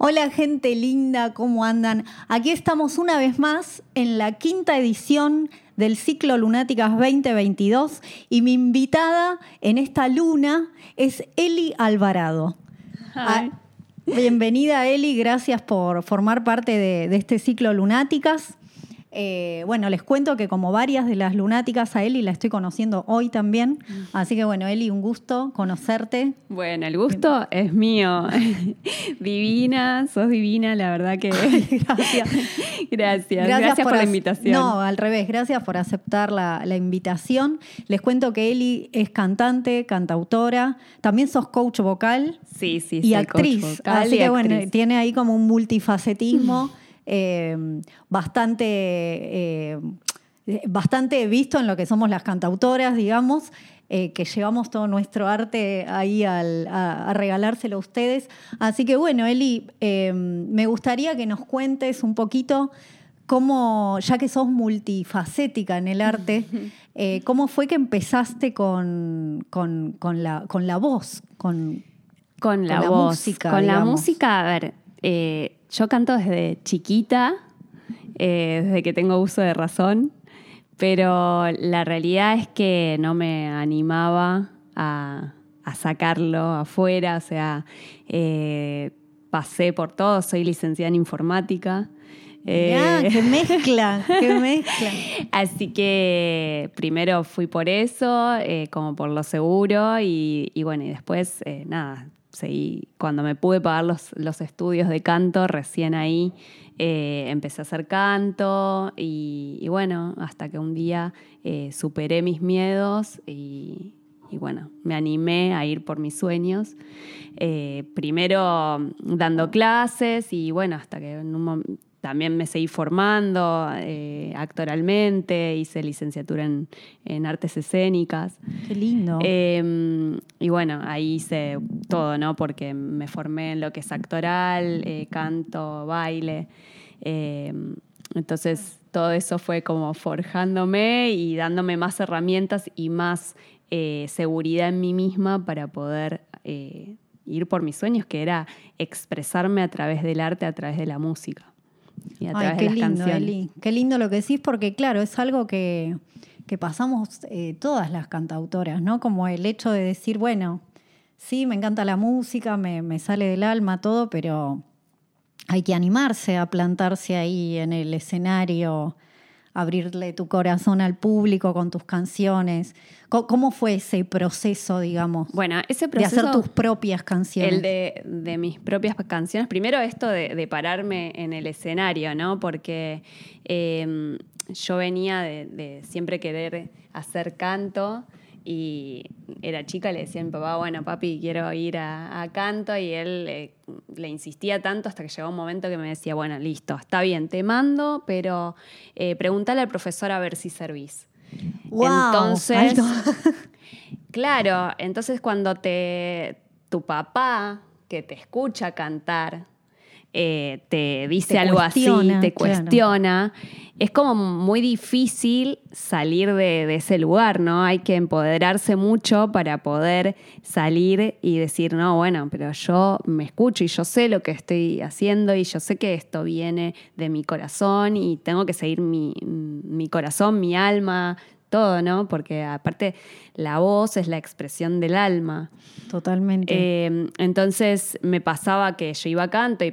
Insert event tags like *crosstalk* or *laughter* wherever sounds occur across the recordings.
Hola gente linda, ¿cómo andan? Aquí estamos una vez más en la quinta edición del ciclo Lunáticas 2022 y mi invitada en esta luna es Eli Alvarado. Ah, bienvenida Eli, gracias por formar parte de, de este ciclo Lunáticas. Eh, bueno, les cuento que como varias de las lunáticas a Eli la estoy conociendo hoy también. Así que bueno, Eli, un gusto conocerte. Bueno, el gusto es mío. *laughs* divina, sos divina, la verdad que... *laughs* *laughs* gracias. gracias. Gracias, por, la invitación. No, al revés, gracias por aceptar la, invitación. Les cuento que Eli es cantante, cantautora, también sos coach vocal. Sí, sí, y actriz. Así que bueno, tiene ahí como un multifacetismo. Em, bastante, eh, bastante visto en lo que somos las cantautoras, digamos. Eh, que llevamos todo nuestro arte ahí a, regalárselo a ustedes. Así que bueno, Eli, em, me gustaría que nos cuentes un poquito cómo, ya que sos multifacética en el arte, *laughs* eh, cómo fue que empezaste con, con, la, con la voz, con, con la, música. Con la música, a ver, yo canto desde chiquita, eh, desde que tengo uso de razón, pero la realidad es que no me animaba a, sacarlo afuera, o sea, eh, pasé por todo, soy licenciada en informática. Eh, ¡Qué mezcla! ¡Qué *laughs* mezcla! Así que primero fui por eso, como por lo seguro, y, y bueno, y después, nada, seguí, cuando me pude pagar los, los estudios de canto, recién ahí eh, empecé a hacer canto y, bueno, hasta que un día eh, superé mis miedos y, bueno, me animé a ir por mis sueños. Eh, primero dando clases y bueno, hasta que en un momento también me seguí formando eh, actoralmente, hice licenciatura en, artes escénicas. Qué lindo. Em, y bueno, ahí hice todo, ¿no? Porque me formé en lo que es actoral, eh, canto, baile. Em, entonces todo eso fue como forjándome y dándome más herramientas y más eh, seguridad en mí misma para poder ir por mis sueños, que era expresarme a través del arte, a través de la música qué lindo, Eli. Qué lindo lo que decís, porque claro, es algo que, pasamos eh, todas las cantautoras, ¿no? Como el hecho de decir, bueno, sí, me encanta la música, me, me sale del alma todo, pero hay que animarse a plantarse ahí en el escenario abrirle tu corazón al público con tus canciones. ¿Cómo fue ese proceso, digamos? Bueno, ese proceso... De hacer tus propias canciones. El de, mis propias canciones. Primero esto de, pararme en el escenario, ¿no? Porque em, yo venía de siempre querer hacer canto y era chica, le decía a mi papá, bueno, papi, quiero ir a, canto, y él le insistía tanto hasta que llegó un momento que me decía, bueno, listo, está bien, te mando, pero eh, pregúntale al profesor a ver si servís. entonces, *laughs* claro, entonces cuando te tu papá que te escucha cantar eh, te dice algo así, te cuestiona, es como muy difícil salir de, ese lugar, ¿no? Hay que empoderarse mucho para poder salir y decir, no, bueno, pero yo me escucho y yo sé lo que estoy haciendo y yo sé que esto viene de mi corazón y tengo que seguir mi, mi corazón, mi alma, todo, ¿no? Porque aparte la voz es la expresión del alma. Totalmente. Eh, entonces me pasaba que yo iba a canto y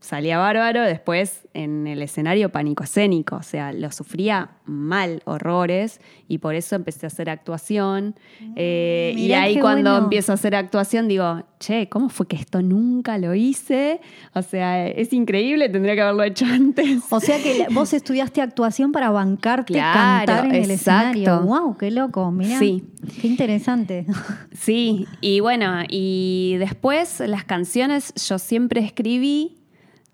salía bárbaro, después en el escenario pánico escénico, o sea, lo sufría mal, horrores, y por eso empecé a hacer actuación. Mm, eh, y ahí cuando empiezo a hacer actuación digo, che, ¿cómo fue que esto nunca lo hice? O sea, es increíble, tendría que haberlo hecho *laughs* antes. O sea que vos estudiaste actuación para bancarte cantar en el escenario. ¡Wow! ¡Qué loco! Mirá. Sí. Qué interesante. *laughs* Sí, y bueno, y después las canciones yo siempre escribí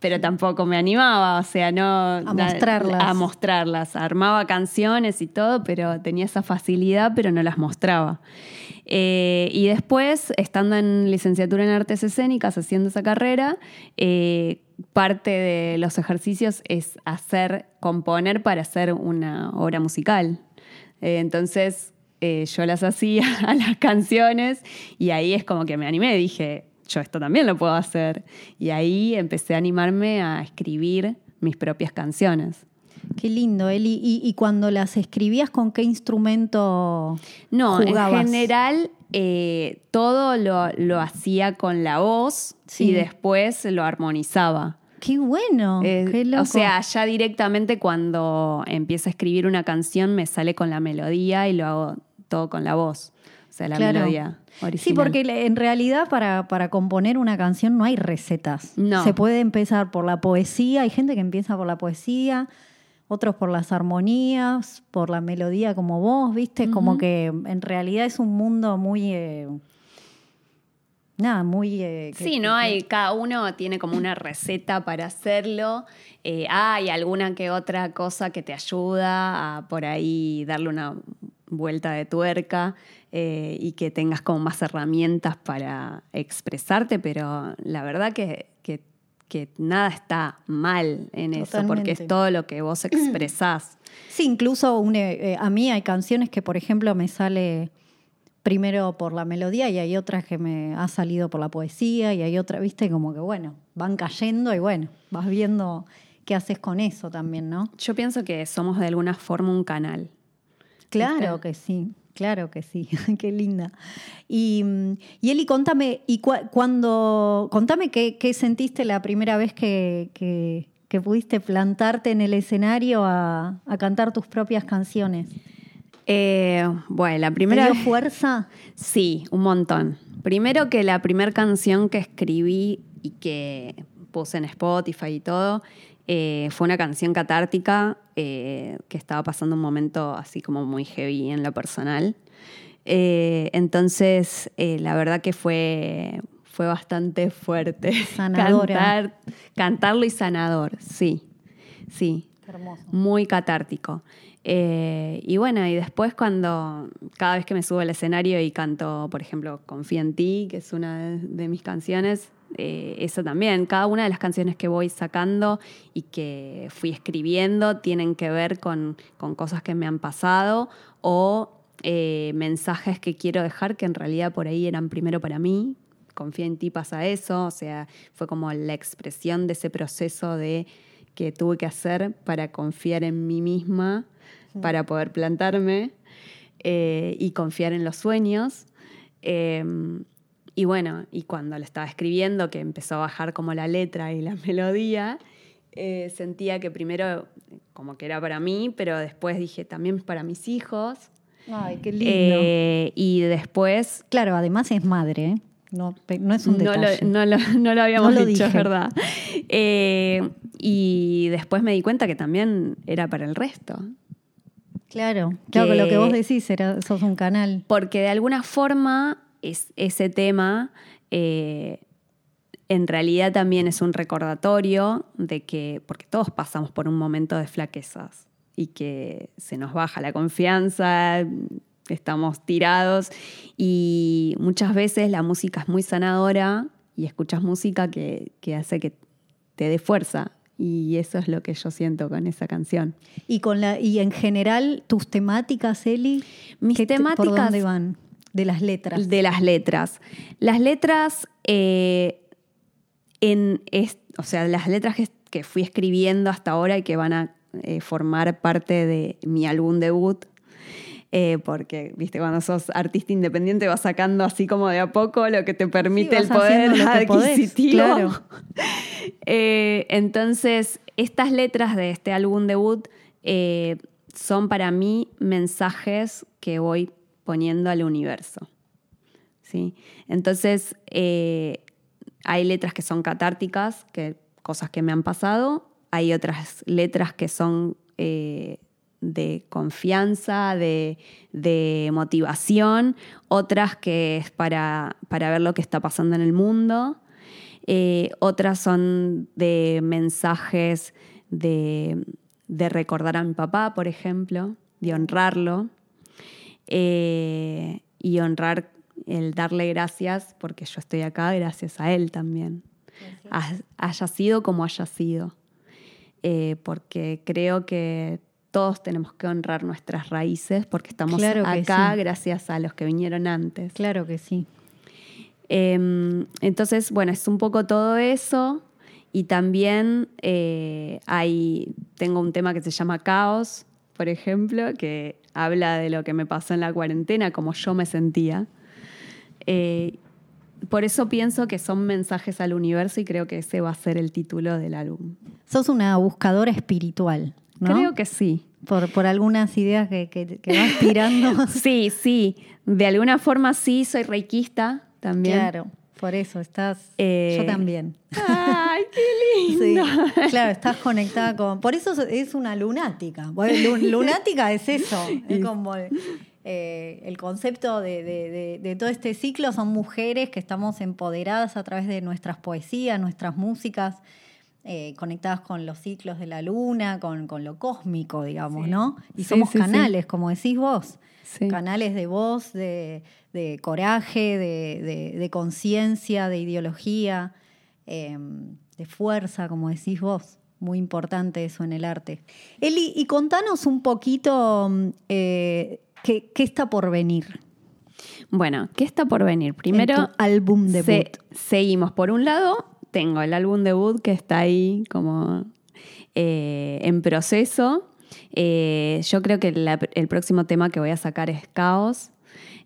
pero tampoco me animaba, o sea, no... A mostrarlas. A mostrarlas. Armaba canciones y todo, pero tenía esa facilidad, pero no las mostraba. Eh, y después, estando en licenciatura en artes escénicas, haciendo esa carrera, eh, parte de los ejercicios es hacer, componer para hacer una obra musical. Eh, entonces, yo las hacía *laughs* a las canciones y ahí es como que me animé, dije, yo esto también lo puedo hacer. Y ahí empecé a animarme a escribir mis propias canciones. Qué lindo, Eli. ¿Y, cuando las escribías, con qué instrumento No, en general eh, todo lo, hacía con la voz y después lo armonizaba. Qué bueno, eh, qué loco. O sea, ya directamente cuando empiezo a escribir una canción me sale con la melodía y lo hago todo con la voz. O sea, la melodía original. Sí, porque en realidad para, para, componer una canción no hay recetas. No. Se puede empezar por la poesía, hay gente que empieza por la poesía, otros por las armonías, por la melodía como vos, ¿viste? Como que en realidad es un mundo muy... Eh, nada, muy... Eh, sí, ¿no? Hay, cada uno tiene como una receta para hacerlo. Eh, hay alguna que otra cosa que te ayuda a por ahí darle una vuelta de tuerca y que tengas como más herramientas para expresarte, pero la verdad que que nada está mal en eso, porque es todo lo que vos *clears throat* expresás. Sí, incluso eh, a mí hay canciones que, por ejemplo, me sale primero por la melodía y hay otras que me ha salido por la poesía y hay otras, viste, como que bueno, van cayendo y bueno, vas viendo qué haces con eso también, ¿no? Yo pienso que somos de alguna forma un canal. Claro que sí. Claro que sí, *laughs* qué linda. Y, y Eli, contame, y cuando, contame qué, sentiste la primera vez que, que, pudiste plantarte en el escenario a, cantar tus propias canciones. Eh, bueno, la primera ¿Te dio fuerza? Sí, un montón. Primero que la primera canción que escribí y que puse en Spotify y todo, eh, fue una canción catártica eh, que estaba pasando un momento así como muy heavy en lo personal. Eh, entonces, la verdad que fue, fue bastante fuerte. Sanadora. cantarlo y sanador, sí. Sí. hermoso. Muy catártico. y bueno, y después cuando cada vez que me subo al escenario y canto, por ejemplo, Confía en ti, que es una de mis canciones, eh, eso también. Cada una de las canciones que voy sacando y que fui escribiendo tienen que ver con, cosas que me han pasado o eh, mensajes que quiero dejar que en realidad por ahí eran primero para mí. Confía en ti pasa eso, o sea, fue como la expresión de ese proceso de que tuve que hacer para confiar en mí misma, para poder plantarme eh, y confiar en los sueños. Em, y bueno, y cuando le estaba escribiendo, que empezó a bajar como la letra y la *laughs* melodía, eh, sentía que primero como que era para mí, pero después dije también para mis hijos. Ay, qué lindo. Eh, y después... Claro, además es madre, ¿eh? No, no es un detalle. No lo, *laughs* no lo, habíamos dicho, es verdad. y después me di cuenta que también era para el resto. Claro, claro, que lo que vos decís, era, sos un canal. Porque de alguna forma es, ese tema eh, en realidad también es un recordatorio de que, porque todos pasamos por un momento de flaquezas y que se nos baja la confianza, estamos tirados y muchas veces la música es muy sanadora y escuchas música que, hace que te dé fuerza. Y eso es lo que yo siento con esa canción. Y con la y en general tus temáticas, Eli, mis temáticas ¿por dónde van? De las letras. De las letras. Las letras, eh, en, o sea, las letras que, fui escribiendo hasta ahora y que van a eh, formar parte de mi álbum debut, eh, porque, viste, cuando sos artista independiente vas sacando así como de a poco lo que te permite el poder adquisitivo. *laughs* entonces, estas letras de este álbum debut son para mí mensajes que voy al universo. ¿sí? Entonces, eh, hay letras que son catárticas, que, cosas que me han pasado, hay otras letras que son eh, de confianza, de, motivación, otras que es para, para, ver lo que está pasando en el mundo, eh, otras son de mensajes de, de recordar a mi papá, por ejemplo, de honrarlo. Eh, y honrar el darle gracias, porque yo estoy acá gracias a él también, haya sido como haya sido, eh, porque creo que todos tenemos que honrar nuestras raíces porque estamos acá gracias a los que vinieron antes. Claro que sí. Em, entonces, bueno, es un poco todo eso. Y también eh, hay, tengo un tema que se llama Caos, por ejemplo, que habla de lo que me pasó en la cuarentena, como yo me sentía. Eh, por eso pienso que son mensajes al universo y creo que ese va a ser el título del álbum. Sos una buscadora espiritual, ¿no? Creo que sí. Por, por algunas ideas que, que, vas tirando. *laughs* sí, sí. De alguna forma sí, soy reikista también. Claro. Por eso estás. yo eh, también. ¡Ay, qué *laughs* lindo! claro, estás conectada con. Por eso es una lunática. lunática es eso. Es como eh, el concepto de, todo este ciclo son mujeres que estamos empoderadas a través de nuestras poesías, nuestras músicas, eh, conectadas con los ciclos de la luna, con, lo cósmico, digamos, ¿no? Y somos canales, como decís vos. Canales de voz, de, coraje, de, conciencia, de ideología, em, de fuerza, como decís vos muy importante eso en el arte. Eli, y contanos un poquito eh, ¿Qué, está por venir? Bueno, ¿qué está por venir? Primero, álbum debut. seguimos. Por un lado, tengo el álbum debut que está ahí como eh, en proceso. Eh, yo creo que el próximo tema que voy a sacar es Caos,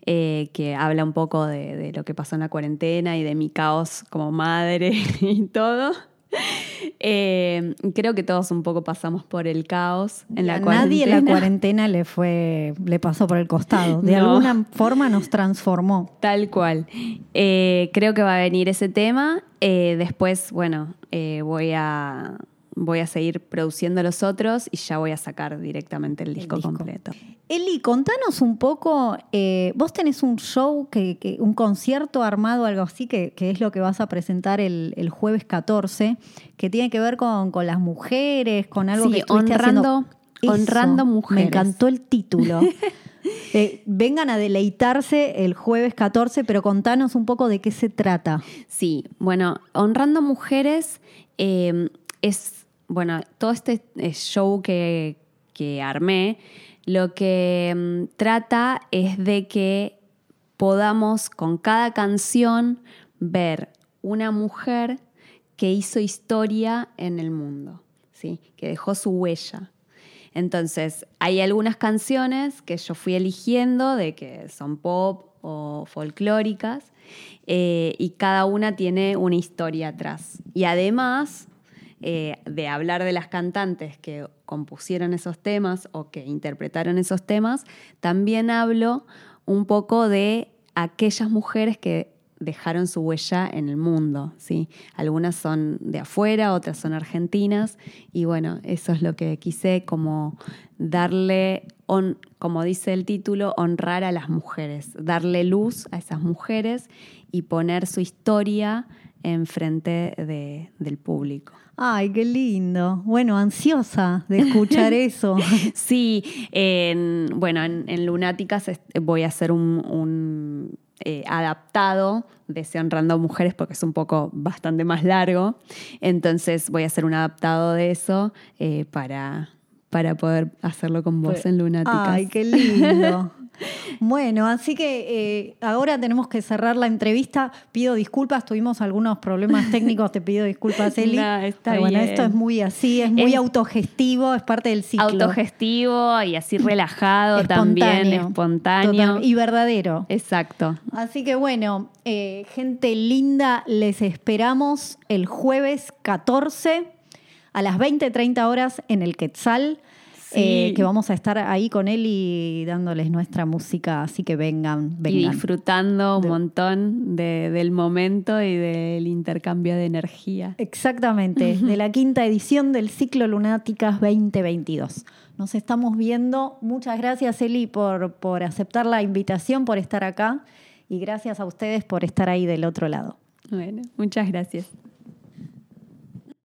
eh, que habla un poco de, lo que pasó en la cuarentena y de mi caos como madre *laughs* y todo. *laughs* Eh, creo que todos un poco pasamos por el caos en la cuarentena. Nadie en la cuarentena le fue, le pasó por el costado. De *laughs* alguna forma nos transformó. Tal cual. Eh, creo que va a venir ese tema. Eh, después, bueno, voy a voy a seguir produciendo los otros y ya voy a sacar directamente el disco, completo. Eli, contanos un poco, eh, vos tenés un show, que, un concierto armado, algo así, que, es lo que vas a presentar el, jueves 14, que tiene que ver con, las mujeres, con algo que estuviste honrando, honrando mujeres. Me encantó el título. *laughs* Eh, vengan a deleitarse el jueves 14, pero contanos un poco de qué se trata. Sí, bueno, Honrando Mujeres eh, es bueno, todo este eh, show que, armé, lo que mm, trata es de que podamos con cada canción ver una mujer que hizo historia en el mundo, ¿sí? que dejó su huella. Entonces, hay algunas canciones que yo fui eligiendo de que son pop o folclóricas eh, y cada una tiene una historia atrás. Y además eh, de hablar de las cantantes que compusieron esos temas o que interpretaron esos temas, también hablo un poco de aquellas mujeres que dejaron su huella en el mundo, ¿sí? Algunas son de afuera, otras son argentinas y bueno, eso es lo que quise como darle, como dice el título, honrar a las mujeres, darle luz a esas mujeres y poner su historia enfrente de, del público. Ay, qué lindo. Bueno, ansiosa de escuchar *laughs* eso. sí, bueno, en, Lunáticas voy a hacer un, eh, adaptado de Se Honrando Mujeres porque es un poco bastante más largo. Entonces voy a hacer un adaptado de eso eh, para, para poder hacerlo con vos en Lunáticas. Ay, qué lindo. *laughs* Bueno, así que eh, ahora tenemos que cerrar la entrevista. Pido disculpas, tuvimos algunos problemas técnicos, te pido disculpas, *laughs* Eli. está bueno, esto es muy así, es muy autogestivo, es parte del ciclo. Autogestivo y así relajado también, espontáneo. y verdadero. Exacto. Así que bueno, eh, gente linda, les esperamos el jueves 14 a las 20-30 horas en el Quetzal. Eh, que vamos a estar ahí con él y dándoles nuestra música, así que vengan, vengan. Y disfrutando un montón del momento y del intercambio de energía. Exactamente, de la quinta edición del ciclo Lunáticas 2022. Nos estamos viendo. Muchas gracias, Eli, por, por aceptar la invitación, por estar acá y gracias a ustedes por estar ahí del otro lado. Bueno, muchas gracias.